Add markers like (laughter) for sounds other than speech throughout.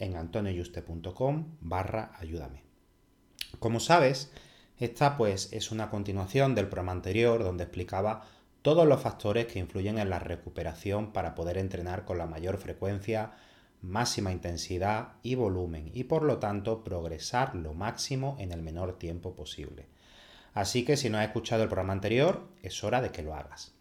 en antonioyuste.com barra ayúdame. Como sabes, esta pues es una continuación del programa anterior donde explicaba todos los factores que influyen en la recuperación para poder entrenar con la mayor frecuencia, máxima intensidad y volumen y por lo tanto progresar lo máximo en el menor tiempo posible. Así que si no has escuchado el programa anterior, es hora de que lo hagas.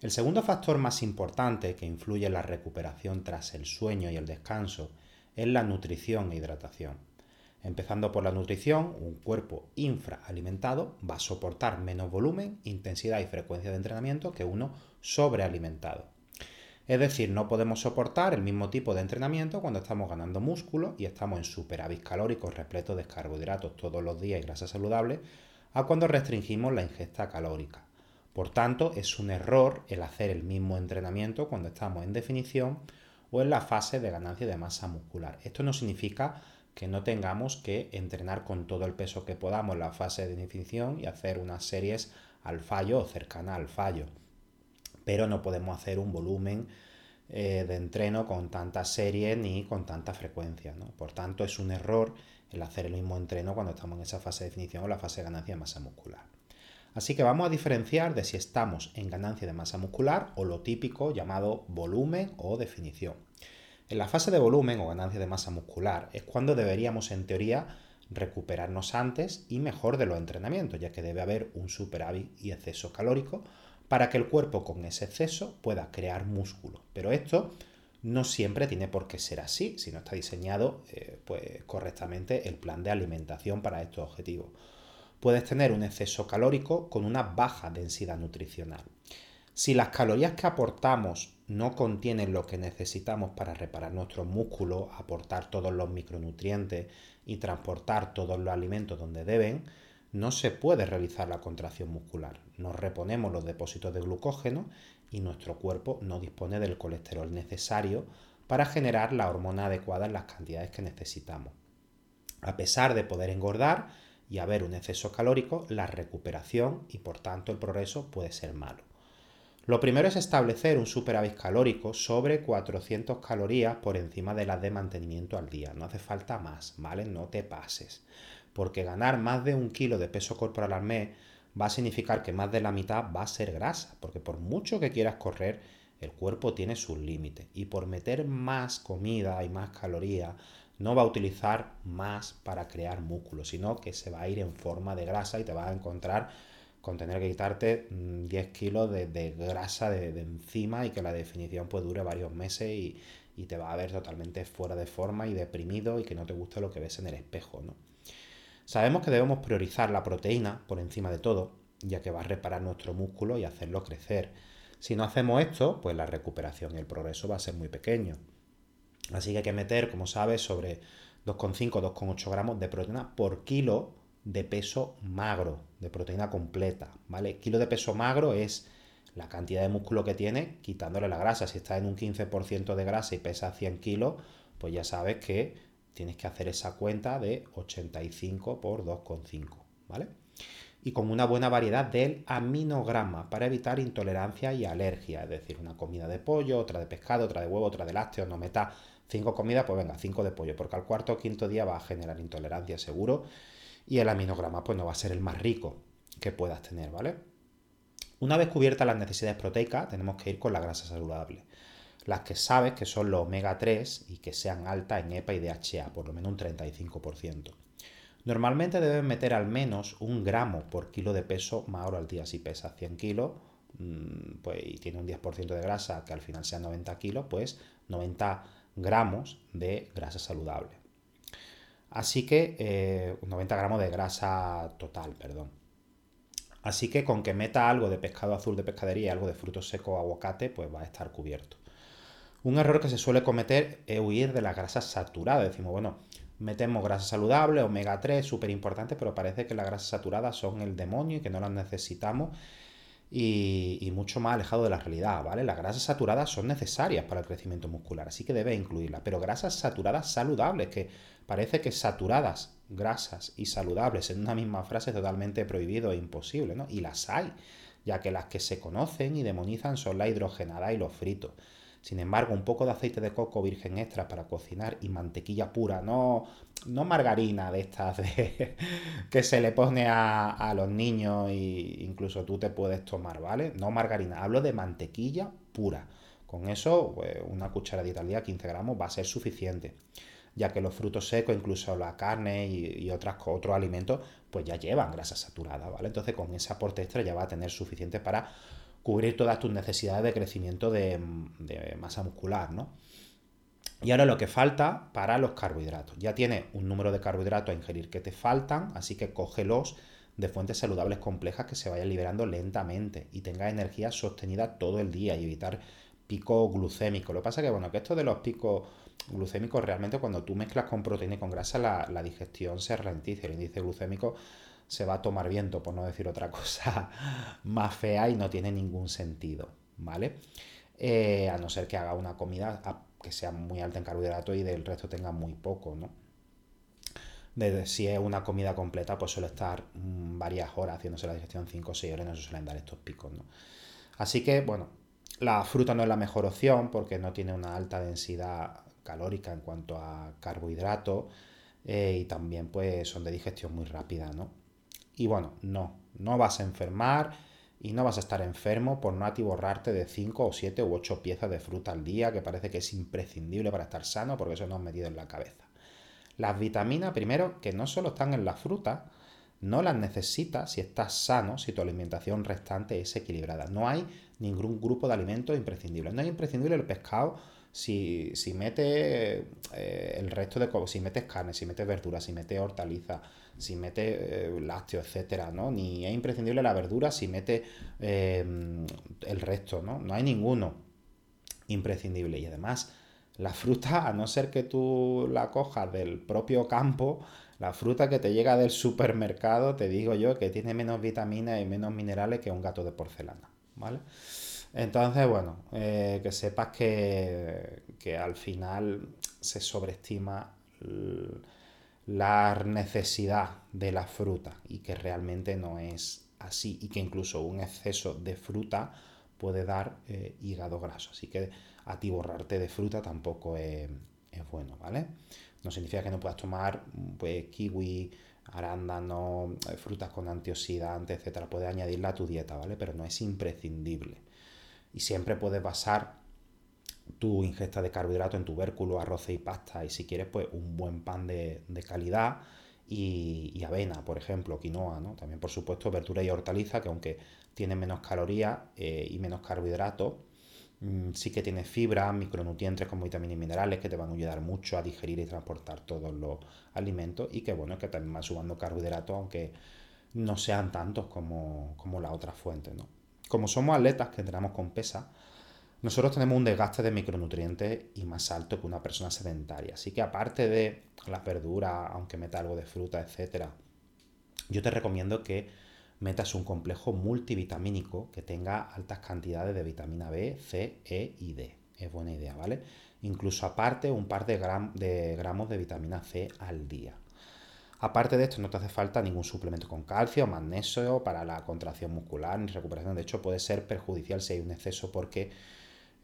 El segundo factor más importante que influye en la recuperación tras el sueño y el descanso es la nutrición e hidratación. Empezando por la nutrición, un cuerpo infraalimentado va a soportar menos volumen, intensidad y frecuencia de entrenamiento que uno sobrealimentado. Es decir, no podemos soportar el mismo tipo de entrenamiento cuando estamos ganando músculo y estamos en superávit calórico repleto de carbohidratos todos los días y grasas saludables, a cuando restringimos la ingesta calórica. Por tanto, es un error el hacer el mismo entrenamiento cuando estamos en definición o en la fase de ganancia de masa muscular. Esto no significa que no tengamos que entrenar con todo el peso que podamos la fase de definición y hacer unas series al fallo o cercana al fallo. Pero no podemos hacer un volumen eh, de entreno con tantas series ni con tanta frecuencia. Por tanto, es un error el hacer el mismo entreno cuando estamos en esa fase de definición o la fase de ganancia de masa muscular. Así que vamos a diferenciar de si estamos en ganancia de masa muscular o lo típico llamado volumen o definición. En la fase de volumen o ganancia de masa muscular es cuando deberíamos en teoría recuperarnos antes y mejor de los entrenamientos, ya que debe haber un superávit y exceso calórico para que el cuerpo con ese exceso pueda crear músculo. Pero esto no siempre tiene por qué ser así, si no está diseñado eh, pues, correctamente el plan de alimentación para estos objetivos puedes tener un exceso calórico con una baja densidad nutricional. Si las calorías que aportamos no contienen lo que necesitamos para reparar nuestros músculos, aportar todos los micronutrientes y transportar todos los alimentos donde deben, no se puede realizar la contracción muscular. Nos reponemos los depósitos de glucógeno y nuestro cuerpo no dispone del colesterol necesario para generar la hormona adecuada en las cantidades que necesitamos. A pesar de poder engordar, y haber un exceso calórico, la recuperación y por tanto el progreso puede ser malo. Lo primero es establecer un superávit calórico sobre 400 calorías por encima de las de mantenimiento al día. No hace falta más, ¿vale? No te pases. Porque ganar más de un kilo de peso corporal al mes va a significar que más de la mitad va a ser grasa. Porque por mucho que quieras correr, el cuerpo tiene sus límites. Y por meter más comida y más calorías, no va a utilizar más para crear músculo, sino que se va a ir en forma de grasa y te vas a encontrar con tener que quitarte 10 mm, kilos de, grasa de, encima y que la definición pues dure varios meses y, te va a ver totalmente fuera de forma y deprimido y que no te guste lo que ves en el espejo, ¿no? Sabemos que debemos priorizar la proteína por encima de todo, ya que va a reparar nuestro músculo y hacerlo crecer. Si no hacemos esto, pues la recuperación y el progreso va a ser muy pequeño. Así que hay que meter, como sabes, sobre 2,5 2,8 gramos de proteína por kilo de peso magro, de proteína completa, ¿vale? Kilo de peso magro es la cantidad de músculo que tiene quitándole la grasa. Si está en un 15% de grasa y pesa 100 kilos, pues ya sabes que tienes que hacer esa cuenta de 85 por 2,5, ¿vale? Y con una buena variedad del aminograma para evitar intolerancia y alergia, es decir, una comida de pollo, otra de pescado, otra de huevo, otra de lácteos, no meta cinco comidas, pues venga, cinco de pollo, porque al cuarto o quinto día va a generar intolerancia seguro y el aminograma pues no va a ser el más rico que puedas tener, ¿vale? Una vez cubiertas las necesidades proteicas, tenemos que ir con la grasa saludable las que sabes que son los omega 3 y que sean altas en EPA y DHA, por lo menos un 35%. Normalmente debes meter al menos un gramo por kilo de peso más al día. Si pesas 100 kilos mm, pues, y tiene un 10% de grasa, que al final sea 90 kilos, pues 90 gramos de grasa saludable. Así que 90 eh, gramos de grasa total, perdón. Así que con que meta algo de pescado azul de pescadería y algo de frutos secos aguacate, pues va a estar cubierto. Un error que se suele cometer es huir de las grasas saturadas. Decimos, bueno, metemos grasa saludable, omega 3, súper importante, pero parece que las grasas saturadas son el demonio y que no las necesitamos y, mucho más alejado de la realidad, ¿vale? Las grasas saturadas son necesarias para el crecimiento muscular, así que debes incluirlas, pero grasas saturadas saludables, que parece que saturadas, grasas y saludables en una misma frase es totalmente prohibido e imposible, ¿no? Y las hay, ya que las que se conocen y demonizan son la hidrogenada y los fritos. Sin embargo, un poco de aceite de coco virgen extra para cocinar y mantequilla pura, no, no margarina de estas (laughs) que se le pone a, los niños e incluso tú te puedes tomar, ¿vale? No margarina, hablo de mantequilla pura. Con eso, pues, una cucharadita al día, 15 gramos, va a ser suficiente ya que los frutos secos, incluso la carne y, otras, otros alimentos, pues ya llevan grasa saturada, ¿vale? Entonces con ese aporte extra ya va a tener suficiente para cubrir todas tus necesidades de crecimiento de, masa muscular, ¿no? Y ahora lo que falta para los carbohidratos. Ya tienes un número de carbohidratos a ingerir que te faltan, así que cógelos de fuentes saludables complejas que se vayan liberando lentamente y tengas energía sostenida todo el día y evitar pico glucémico. Lo que pasa es que, bueno, que esto de los picos glucémicos realmente cuando tú mezclas con proteína y con grasa la, la digestión se ralentiza. El índice glucémico se va a tomar viento, por no decir otra cosa (laughs) más fea y no tiene ningún sentido, ¿vale? Eh, a no ser que haga una comida que sea muy alta en carbohidratos y del resto tenga muy poco, ¿no? si es una comida completa, pues suele estar mm, varias horas haciéndose la digestión, 5 o 6 horas, no se suelen dar estos picos, ¿no? Así que, bueno, la fruta no es la mejor opción porque no tiene una alta densidad calórica en cuanto a carbohidratos eh, y también pues son de digestión muy rápida, ¿no? Y bueno, no, no vas a enfermar y no vas a estar enfermo por no atiborrarte de 5 o 7 u 8 piezas de fruta al día, que parece que es imprescindible para estar sano, porque eso no has metido en la cabeza. Las vitaminas, primero, que no solo están en la fruta, no las necesitas si estás sano, si tu alimentación restante es equilibrada. No hay ningún grupo de alimentos imprescindibles. No es imprescindible el pescado si, si metes eh, el resto de si metes carne, si metes verduras, si metes hortalizas, si mete eh, lácteos, etcétera, ¿no? Ni es imprescindible la verdura si mete eh, el resto, ¿no? No hay ninguno imprescindible. Y además, la fruta, a no ser que tú la cojas del propio campo, la fruta que te llega del supermercado, te digo yo que tiene menos vitaminas y menos minerales que un gato de porcelana, ¿vale? Entonces, bueno, eh, que sepas que, que al final se sobreestima la necesidad de la fruta y que realmente no es así y que incluso un exceso de fruta puede dar eh, hígado graso. Así que atiborrarte de fruta tampoco es, bueno, ¿vale? No significa que no puedas tomar pues, kiwi, arándano, eh, frutas con antioxidantes, etcétera. Puedes añadirla a tu dieta, ¿vale? Pero no es imprescindible. Y siempre puedes basar tu ingesta de carbohidratos en tubérculo, arroz y pasta y si quieres pues un buen pan de, calidad y, avena, por ejemplo, quinoa, ¿no? También por supuesto verdura y hortaliza que aunque tienen menos calorías eh, y menos carbohidratos, mm, sí que tiene fibra, micronutrientes como vitaminas y minerales que te van a ayudar mucho a digerir y transportar todos los alimentos y que bueno, que también van sumando carbohidratos aunque no sean tantos como, como la otra fuente, ¿no? Como somos atletas que entrenamos con pesa, nosotros tenemos un desgaste de micronutrientes y más alto que una persona sedentaria. Así que aparte de las verduras, aunque meta algo de fruta, etc., yo te recomiendo que metas un complejo multivitamínico que tenga altas cantidades de vitamina B, C, E y D. Es buena idea, ¿vale? incluso aparte un par de, de gramos de vitamina C al día. Aparte de esto, no te hace falta ningún suplemento con calcio, magnesio para la contracción muscular ni recuperación. De hecho, puede ser perjudicial si hay un exceso porque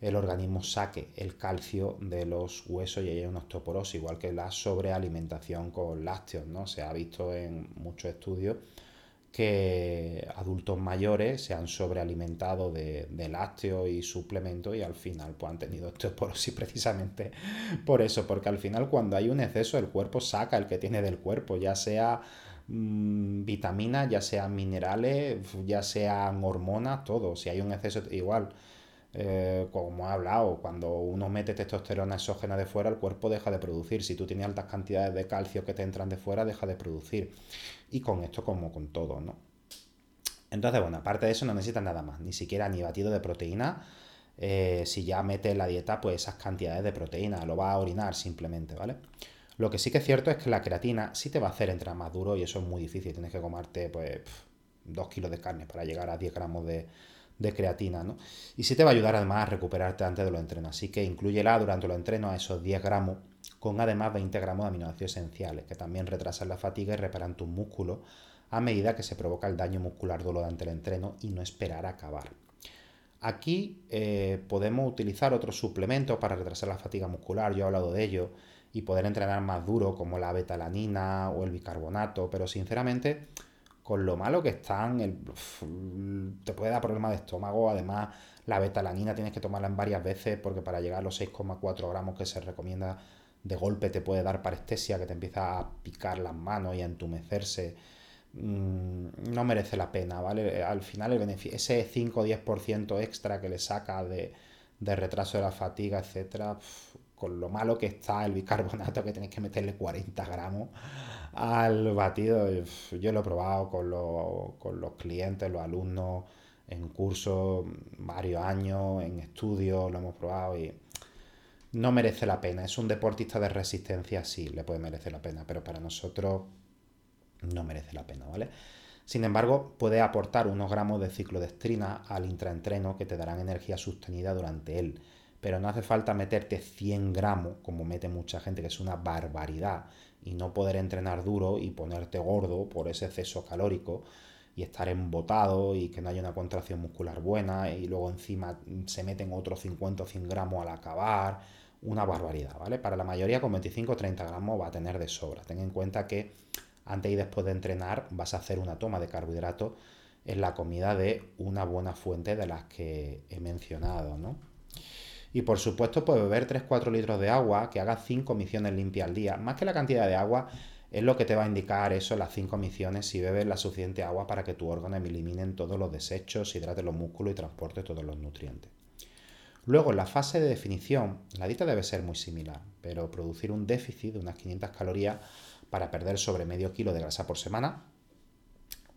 el organismo saque el calcio de los huesos y hay una osteoporosis, igual que la sobrealimentación con lácteos, ¿no? Se ha visto en muchos estudios que adultos mayores se han sobrealimentado de, lácteos y suplementos y al final pues, han tenido osteoporosis (laughs) precisamente por eso, porque al final cuando hay un exceso el cuerpo saca el que tiene del cuerpo, ya sea mm, vitaminas, ya sean minerales, ya sean hormonas, todo. Si hay un exceso igual eh, como he hablado, cuando uno mete testosterona exógena de fuera, el cuerpo deja de producir. Si tú tienes altas cantidades de calcio que te entran de fuera, deja de producir. Y con esto como con todo, ¿no? Entonces, bueno, aparte de eso no necesitas nada más, ni siquiera ni batido de proteína. Eh, si ya metes en la dieta, pues esas cantidades de proteína, lo va a orinar simplemente, ¿vale? Lo que sí que es cierto es que la creatina sí te va a hacer entrar más duro y eso es muy difícil. Tienes que comerte, pues, 2 kilos de carne para llegar a 10 gramos de, de creatina, ¿no? Y sí te va a ayudar además a recuperarte antes de los entrenos. Así que incluyela durante los entrenos a esos 10 gramos, con además 20 gramos de aminoácidos esenciales, que también retrasan la fatiga y reparan tus músculos a medida que se provoca el daño muscular durante el entreno y no esperar a acabar. Aquí eh, podemos utilizar otros suplementos para retrasar la fatiga muscular, yo he hablado de ello, y poder entrenar más duro como la betalanina o el bicarbonato, pero sinceramente con lo malo que están, te puede dar problemas de estómago, además la betalanina tienes que tomarla en varias veces porque para llegar a los 6,4 gramos que se recomienda de golpe te puede dar parestesia, que te empieza a picar las manos y a entumecerse. Mm, no merece la pena, ¿vale? Al final el beneficio, ese 5 o 10% extra que le saca de, retraso de la fatiga, etcétera, con lo malo que está el bicarbonato que tenéis que meterle 40 gramos al batido. Yo lo he probado con, los clientes, los alumnos, en cursos, varios años, en estudios, lo hemos probado y no merece la pena. Es un deportista de resistencia, sí, le puede merecer la pena, pero para nosotros no merece la pena, ¿vale? Sin embargo, puede aportar unos gramos de ciclodestrina al intraentreno que te darán energía sostenida durante él. Pero no hace falta meterte 100 gramos, como mete mucha gente, que es una barbaridad y no poder entrenar duro y ponerte gordo por ese exceso calórico y estar embotado y que no haya una contracción muscular buena y luego encima se meten otros 50 o 100 gramos al acabar, una barbaridad, ¿vale? Para la mayoría con 25 o 30 gramos va a tener de sobra. Ten en cuenta que antes y después de entrenar vas a hacer una toma de carbohidratos en la comida de una buena fuente de las que he mencionado, ¿no? Y por supuesto, pues beber 3-4 litros de agua, que haga 5 misiones limpias al día. Más que la cantidad de agua, es lo que te va a indicar eso, las 5 misiones, si bebes la suficiente agua para que tu órgano eliminen todos los desechos, hidrate los músculos y transporte todos los nutrientes. Luego, en la fase de definición, la dieta debe ser muy similar, pero producir un déficit de unas 500 calorías para perder sobre medio kilo de grasa por semana.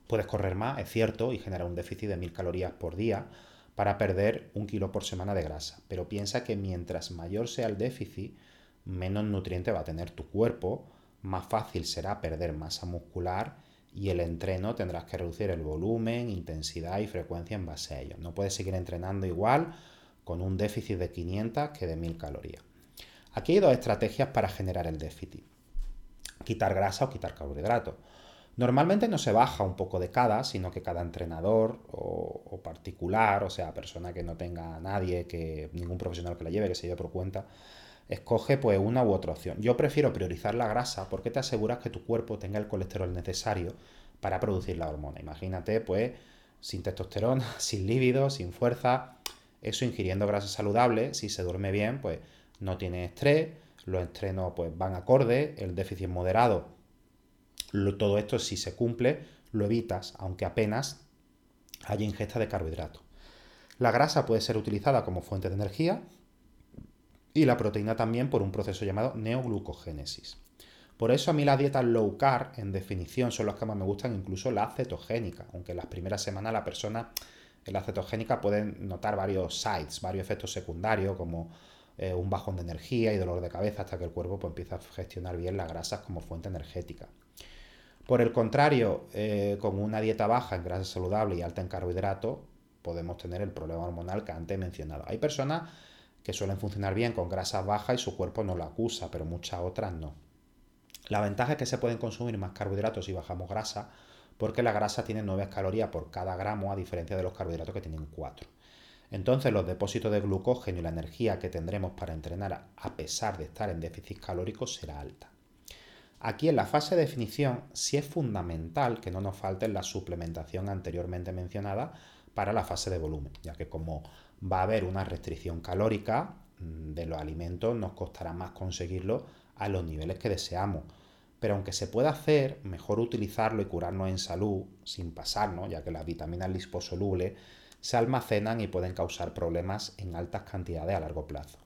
Puedes correr más, es cierto, y generar un déficit de 1000 calorías por día, para perder un kilo por semana de grasa. Pero piensa que mientras mayor sea el déficit, menos nutriente va a tener tu cuerpo, más fácil será perder masa muscular y el entreno tendrás que reducir el volumen, intensidad y frecuencia en base a ello. No puedes seguir entrenando igual con un déficit de 500 que de 1000 calorías. Aquí hay dos estrategias para generar el déficit. Quitar grasa o quitar carbohidratos. Normalmente no se baja un poco de cada, sino que cada entrenador o, particular, o sea, persona que no tenga nadie, que ningún profesional que la lleve, que se lleve por cuenta, escoge pues una u otra opción. Yo prefiero priorizar la grasa porque te aseguras que tu cuerpo tenga el colesterol necesario para producir la hormona. Imagínate, pues, sin testosterona, (laughs) sin líbido, sin fuerza, eso ingiriendo grasa saludable, si se duerme bien, pues no tiene estrés, los entrenos pues van acorde, el déficit moderado todo esto, si se cumple, lo evitas, aunque apenas haya ingesta de carbohidratos. La grasa puede ser utilizada como fuente de energía y la proteína también por un proceso llamado neoglucogénesis. Por eso a mí las dietas low carb, en definición, son las que más me gustan, incluso la cetogénica, aunque en las primeras semanas la persona en la cetogénica puede notar varios sites, varios efectos secundarios, como eh, un bajón de energía y dolor de cabeza, hasta que el cuerpo pues, empieza a gestionar bien las grasas como fuente energética. Por el contrario, eh, con una dieta baja en grasa saludable y alta en carbohidratos, podemos tener el problema hormonal que antes he mencionado. Hay personas que suelen funcionar bien con grasas bajas y su cuerpo no lo acusa, pero muchas otras no. La ventaja es que se pueden consumir más carbohidratos si bajamos grasa, porque la grasa tiene 9 calorías por cada gramo, a diferencia de los carbohidratos que tienen 4. Entonces los depósitos de glucógeno y la energía que tendremos para entrenar a pesar de estar en déficit calórico será alta. Aquí en la fase de definición sí es fundamental que no nos falte la suplementación anteriormente mencionada para la fase de volumen, ya que como va a haber una restricción calórica mm, de los alimentos, nos costará más conseguirlo a los niveles que deseamos. Pero aunque se pueda hacer, mejor utilizarlo y curarnos en salud sin pasarnos, ya que las vitaminas liposolubles se almacenan y pueden causar problemas en altas cantidades a largo plazo.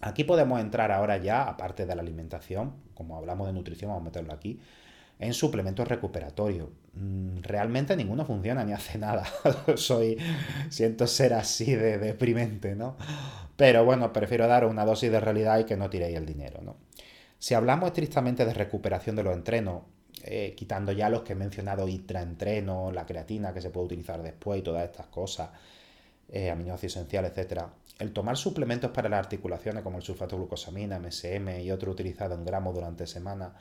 Aquí podemos entrar ahora ya, aparte de la alimentación, como hablamos de nutrición, vamos a meterlo aquí, en suplementos recuperatorios. Mm, realmente ninguno funciona ni hace nada. (laughs) Soy, siento ser así de deprimente, ¿no? Pero bueno, prefiero dar una dosis de realidad y que no tiréis el dinero, ¿no? Si hablamos estrictamente de recuperación de los entrenos, eh, quitando ya los que he mencionado, intraentreno, la creatina que se puede utilizar después y todas estas cosas, eh, aminoácidos esenciales, etcétera, el tomar suplementos para las articulaciones como el sulfato glucosamina, MSM y otro utilizado en gramos durante semana,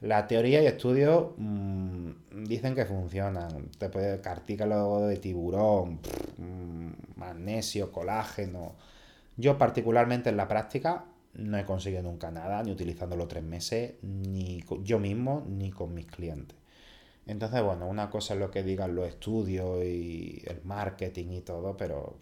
la teoría y estudios mm, dicen que funcionan. Te puede cartílago de tiburón, mm, magnesio, colágeno. Yo particularmente en la práctica no he conseguido nunca nada, ni utilizándolo tres meses, ni yo mismo, ni con mis clientes. Entonces, bueno, una cosa es lo que digan los estudios y el marketing y todo, pero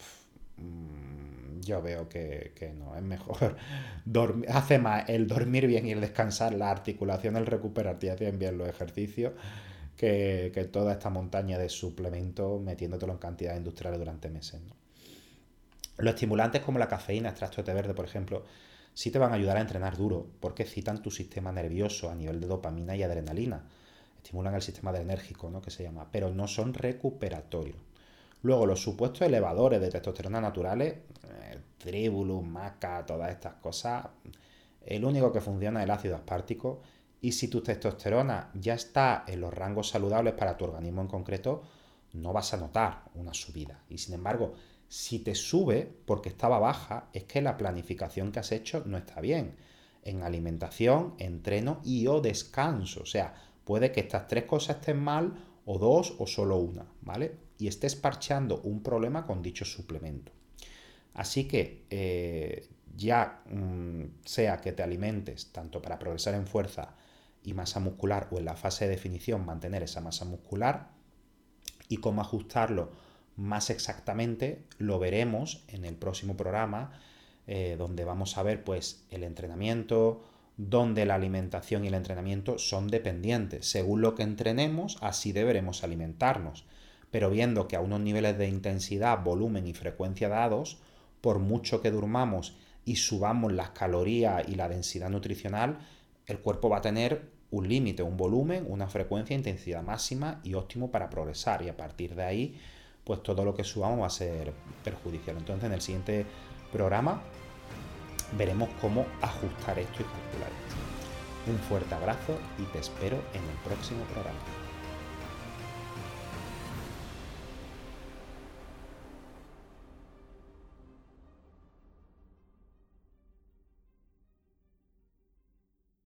mm, yo veo que, no, es mejor (laughs) dormir, hace más el dormir bien y el descansar, la articulación, el recuperar, hacen bien los ejercicios, que, toda esta montaña de suplementos metiéndotelo en cantidades industriales durante meses. Los estimulantes como la cafeína, extracto de té verde, por ejemplo, sí te van a ayudar a entrenar duro, porque citan tu sistema nervioso a nivel de dopamina y adrenalina estimulan el sistema adrenérgico, ¿no? que se llama, pero no son recuperatorios. Luego, los supuestos elevadores de testosterona naturales, eh, tribulus, maca, todas estas cosas, el único que funciona es el ácido aspartico. Y si tu testosterona ya está en los rangos saludables para tu organismo en concreto, no vas a notar una subida. Y sin embargo, si te sube porque estaba baja, es que la planificación que has hecho no está bien. En alimentación, entreno y o descanso. O sea, Puede que estas tres cosas estén mal, o dos, o solo una, ¿vale? Y estés parcheando un problema con dicho suplemento. Así que eh, ya mm, sea que te alimentes tanto para progresar en fuerza y masa muscular o en la fase de definición mantener esa masa muscular y cómo ajustarlo más exactamente lo veremos en el próximo programa eh, donde vamos a ver pues el entrenamiento, donde la alimentación y el entrenamiento son dependientes. Según lo que entrenemos, así deberemos alimentarnos. Pero viendo que a unos niveles de intensidad, volumen y frecuencia dados, por mucho que durmamos y subamos las calorías y la densidad nutricional, el cuerpo va a tener un límite, un volumen, una frecuencia, intensidad máxima y óptimo para progresar. Y a partir de ahí, pues todo lo que subamos va a ser perjudicial. Entonces, en el siguiente programa veremos cómo ajustar esto y calcular esto. Un fuerte abrazo y te espero en el próximo programa.